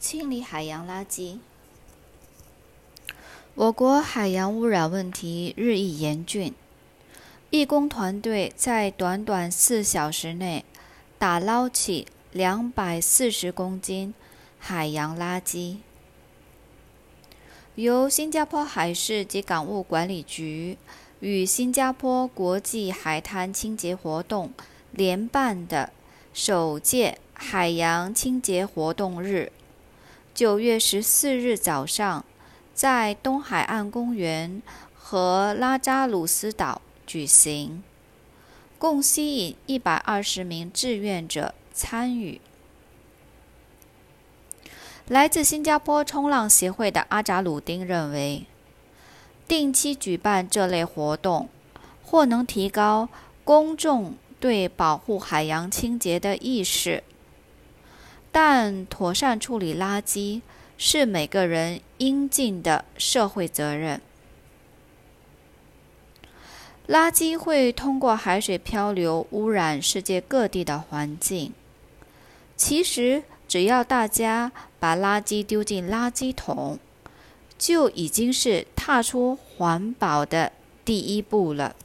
清理海洋垃圾。我国海洋污染问题日益严峻，义工团队在短短四小时内打捞起两百四十公斤海洋垃圾。由新加坡海事及港务管理局与新加坡国际海滩清洁活动联办的首届海洋清洁活动日，九月十四日早上，在东海岸公园和拉扎鲁斯岛举行，共吸引一百二十名志愿者参与。来自新加坡冲浪协会的阿扎鲁丁认为，定期举办这类活动，或能提高公众对保护海洋清洁的意识。但妥善处理垃圾是每个人应尽的社会责任。垃圾会通过海水漂流，污染世界各地的环境。其实，只要大家把垃圾丢进垃圾桶，就已经是踏出环保的第一步了。